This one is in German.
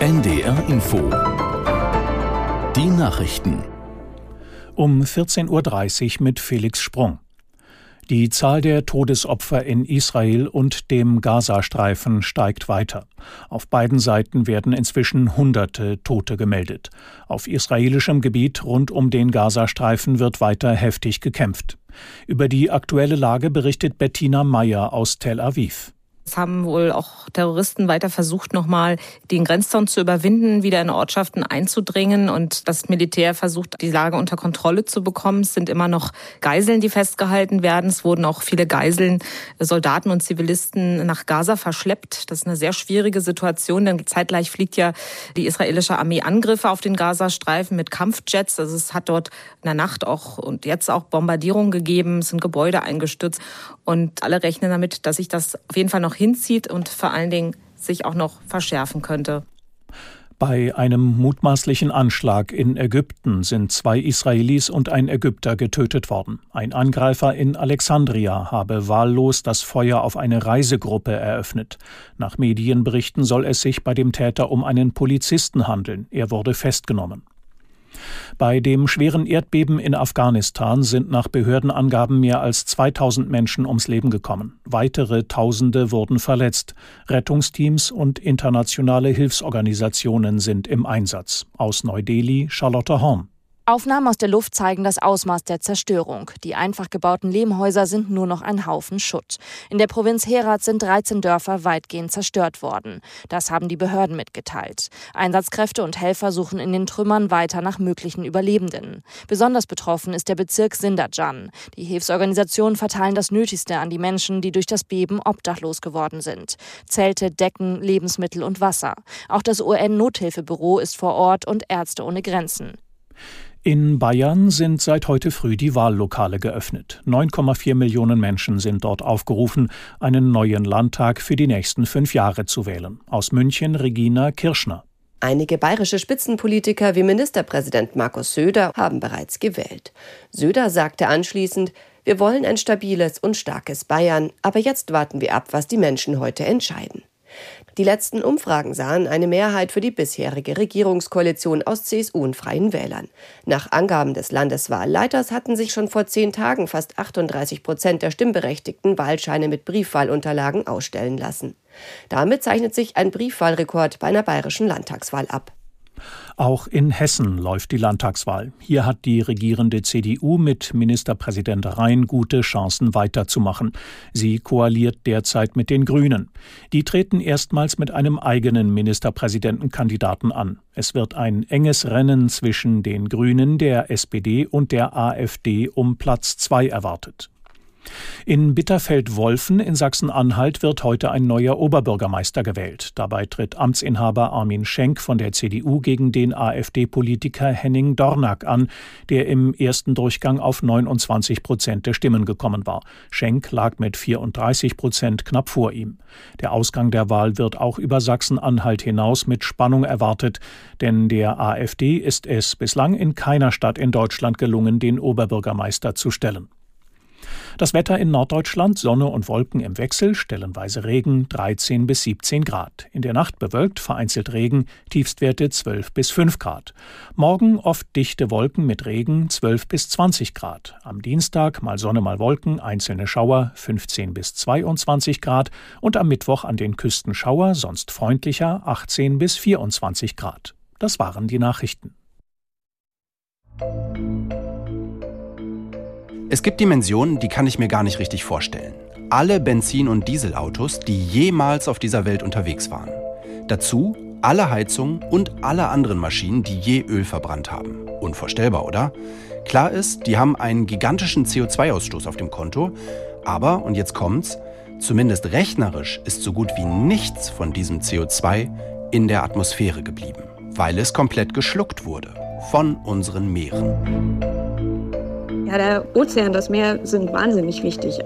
NDR Info. Die Nachrichten. Um 14.30 Uhr mit Felix Sprung. Die Zahl der Todesopfer in Israel und dem Gazastreifen steigt weiter. Auf beiden Seiten werden inzwischen Hunderte Tote gemeldet. Auf israelischem Gebiet rund um den Gazastreifen wird weiter heftig gekämpft. Über die aktuelle Lage berichtet Bettina Meyer aus Tel Aviv. Es haben wohl auch Terroristen weiter versucht, nochmal den Grenzzaun zu überwinden, wieder in Ortschaften einzudringen. Und das Militär versucht, die Lage unter Kontrolle zu bekommen. Es sind immer noch Geiseln, die festgehalten werden. Es wurden auch viele Geiseln, Soldaten und Zivilisten nach Gaza verschleppt. Das ist eine sehr schwierige Situation, denn zeitgleich fliegt ja die israelische Armee Angriffe auf den Gazastreifen mit Kampfjets. Also es hat dort in der Nacht auch und jetzt auch Bombardierungen gegeben. Es sind Gebäude eingestürzt. Und alle rechnen damit, dass sich das auf jeden Fall noch hinzieht und vor allen Dingen sich auch noch verschärfen könnte. Bei einem mutmaßlichen Anschlag in Ägypten sind zwei Israelis und ein Ägypter getötet worden. Ein Angreifer in Alexandria habe wahllos das Feuer auf eine Reisegruppe eröffnet. Nach Medienberichten soll es sich bei dem Täter um einen Polizisten handeln. Er wurde festgenommen. Bei dem schweren Erdbeben in Afghanistan sind nach Behördenangaben mehr als 2000 Menschen ums Leben gekommen. Weitere Tausende wurden verletzt. Rettungsteams und internationale Hilfsorganisationen sind im Einsatz. Aus Neu-Delhi Charlotte Horn. Aufnahmen aus der Luft zeigen das Ausmaß der Zerstörung. Die einfach gebauten Lehmhäuser sind nur noch ein Haufen Schutt. In der Provinz Herat sind 13 Dörfer weitgehend zerstört worden. Das haben die Behörden mitgeteilt. Einsatzkräfte und Helfer suchen in den Trümmern weiter nach möglichen Überlebenden. Besonders betroffen ist der Bezirk Sindajan. Die Hilfsorganisationen verteilen das Nötigste an die Menschen, die durch das Beben obdachlos geworden sind. Zelte, Decken, Lebensmittel und Wasser. Auch das UN-Nothilfebüro ist vor Ort und Ärzte ohne Grenzen. In Bayern sind seit heute früh die Wahllokale geöffnet. 9,4 Millionen Menschen sind dort aufgerufen, einen neuen Landtag für die nächsten fünf Jahre zu wählen. Aus München Regina Kirschner. Einige bayerische Spitzenpolitiker wie Ministerpräsident Markus Söder haben bereits gewählt. Söder sagte anschließend, wir wollen ein stabiles und starkes Bayern, aber jetzt warten wir ab, was die Menschen heute entscheiden. Die letzten Umfragen sahen eine Mehrheit für die bisherige Regierungskoalition aus CSU und Freien Wählern. Nach Angaben des Landeswahlleiters hatten sich schon vor zehn Tagen fast 38 Prozent der Stimmberechtigten Wahlscheine mit Briefwahlunterlagen ausstellen lassen. Damit zeichnet sich ein Briefwahlrekord bei einer bayerischen Landtagswahl ab. Auch in Hessen läuft die Landtagswahl. Hier hat die regierende CDU mit Ministerpräsident Rhein gute Chancen weiterzumachen. Sie koaliert derzeit mit den Grünen. Die treten erstmals mit einem eigenen Ministerpräsidentenkandidaten an. Es wird ein enges Rennen zwischen den Grünen, der SPD und der AfD um Platz zwei erwartet. In Bitterfeld-Wolfen in Sachsen-Anhalt wird heute ein neuer Oberbürgermeister gewählt. Dabei tritt Amtsinhaber Armin Schenk von der CDU gegen den AfD-Politiker Henning Dornack an, der im ersten Durchgang auf 29 Prozent der Stimmen gekommen war. Schenk lag mit 34 Prozent knapp vor ihm. Der Ausgang der Wahl wird auch über Sachsen-Anhalt hinaus mit Spannung erwartet, denn der AfD ist es bislang in keiner Stadt in Deutschland gelungen, den Oberbürgermeister zu stellen. Das Wetter in Norddeutschland, Sonne und Wolken im Wechsel, stellenweise Regen 13 bis 17 Grad. In der Nacht bewölkt, vereinzelt Regen, Tiefstwerte 12 bis 5 Grad. Morgen oft dichte Wolken mit Regen 12 bis 20 Grad. Am Dienstag mal Sonne, mal Wolken, einzelne Schauer 15 bis 22 Grad und am Mittwoch an den Küsten Schauer, sonst freundlicher 18 bis 24 Grad. Das waren die Nachrichten. Es gibt Dimensionen, die kann ich mir gar nicht richtig vorstellen. Alle Benzin- und Dieselautos, die jemals auf dieser Welt unterwegs waren. Dazu alle Heizungen und alle anderen Maschinen, die je Öl verbrannt haben. Unvorstellbar, oder? Klar ist, die haben einen gigantischen CO2-Ausstoß auf dem Konto, aber, und jetzt kommt's, zumindest rechnerisch ist so gut wie nichts von diesem CO2 in der Atmosphäre geblieben, weil es komplett geschluckt wurde von unseren Meeren. Ja, der Ozean, das Meer sind wahnsinnig wichtig.